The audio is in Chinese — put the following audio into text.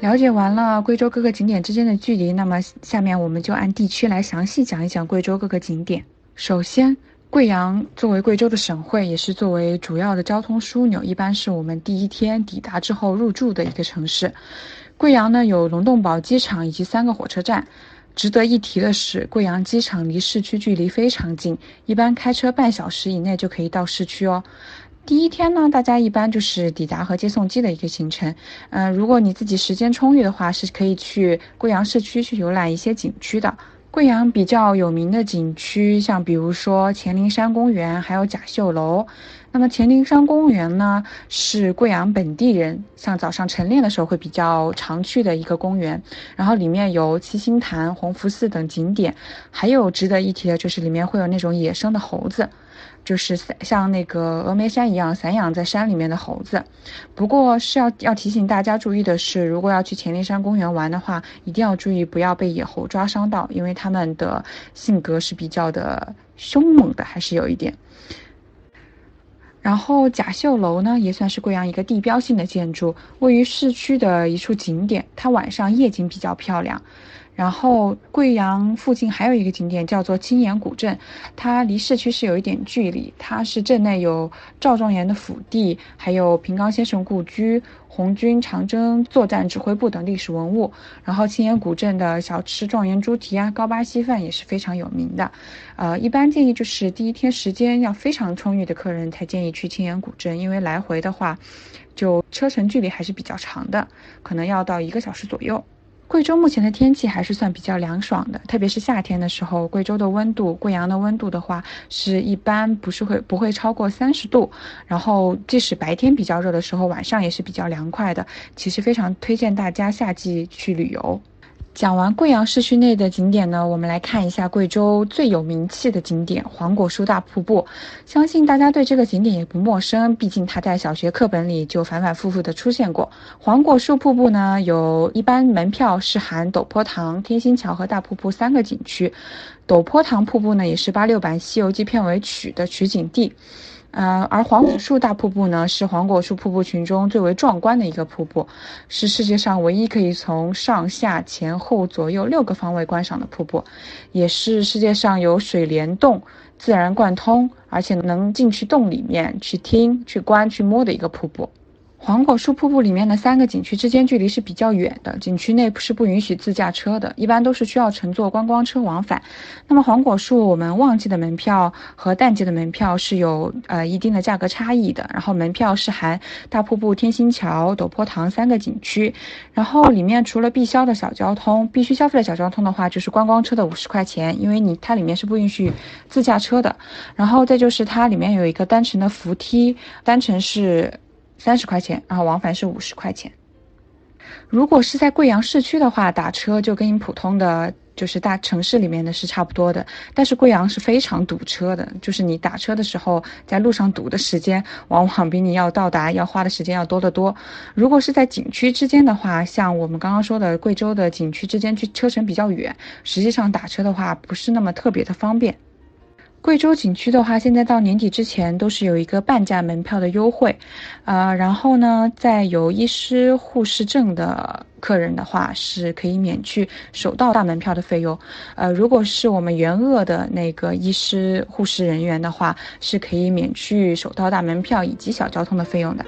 了解完了贵州各个景点之间的距离，那么下面我们就按地区来详细讲一讲贵州各个景点。首先，贵阳作为贵州的省会，也是作为主要的交通枢纽，一般是我们第一天抵达之后入住的一个城市。贵阳呢有龙洞堡机场以及三个火车站。值得一提的是，贵阳机场离市区距离非常近，一般开车半小时以内就可以到市区哦。第一天呢，大家一般就是抵达和接送机的一个行程。嗯，如果你自己时间充裕的话，是可以去贵阳市区去游览一些景区的。贵阳比较有名的景区，像比如说黔灵山公园，还有甲秀楼。那么黔灵山公园呢，是贵阳本地人像早上晨练的时候会比较常去的一个公园。然后里面有七星潭、洪福寺等景点，还有值得一提的就是里面会有那种野生的猴子。就是像那个峨眉山一样散养在山里面的猴子，不过是要要提醒大家注意的是，如果要去黔灵山公园玩的话，一定要注意不要被野猴抓伤到，因为它们的性格是比较的凶猛的，还是有一点。然后甲秀楼呢，也算是贵阳一个地标性的建筑，位于市区的一处景点，它晚上夜景比较漂亮。然后贵阳附近还有一个景点叫做青岩古镇，它离市区是有一点距离。它是镇内有赵庄园的府邸，还有平冈先生故居、红军长征作战指挥部等历史文物。然后青岩古镇的小吃状元猪蹄啊、高巴稀饭也是非常有名的。呃，一般建议就是第一天时间要非常充裕的客人才建议去青岩古镇，因为来回的话，就车程距离还是比较长的，可能要到一个小时左右。贵州目前的天气还是算比较凉爽的，特别是夏天的时候，贵州的温度，贵阳的温度的话，是一般不是会不会超过三十度，然后即使白天比较热的时候，晚上也是比较凉快的。其实非常推荐大家夏季去旅游。讲完贵阳市区内的景点呢，我们来看一下贵州最有名气的景点——黄果树大瀑布。相信大家对这个景点也不陌生，毕竟它在小学课本里就反反复复的出现过。黄果树瀑布呢，有一般门票是含陡坡塘、天心桥和大瀑布三个景区。陡坡塘瀑布呢，也是八六版《西游记》片尾曲的取景地。呃，而黄果树大瀑布呢，是黄果树瀑布群中最为壮观的一个瀑布，是世界上唯一可以从上下前后左右六个方位观赏的瀑布，也是世界上有水帘洞、自然贯通，而且能进去洞里面去听、去观、去摸的一个瀑布。黄果树瀑布里面的三个景区之间距离是比较远的，景区内是不允许自驾车的，一般都是需要乘坐观光车往返。那么黄果树我们旺季的门票和淡季的门票是有呃一定的价格差异的。然后门票是含大瀑布、天心桥、陡坡塘三个景区，然后里面除了必消的小交通，必须消费的小交通的话就是观光车的五十块钱，因为你它里面是不允许自驾车的。然后再就是它里面有一个单程的扶梯，单程是。三十块钱，然后往返是五十块钱。如果是在贵阳市区的话，打车就跟你普通的就是大城市里面的是差不多的。但是贵阳是非常堵车的，就是你打车的时候，在路上堵的时间，往往比你要到达要花的时间要多得多。如果是在景区之间的话，像我们刚刚说的贵州的景区之间去车程比较远，实际上打车的话不是那么特别的方便。贵州景区的话，现在到年底之前都是有一个半价门票的优惠，呃，然后呢，在有医师、护士证的客人的话，是可以免去首道大门票的费用，呃，如果是我们援鄂的那个医师、护士人员的话，是可以免去首道大门票以及小交通的费用的。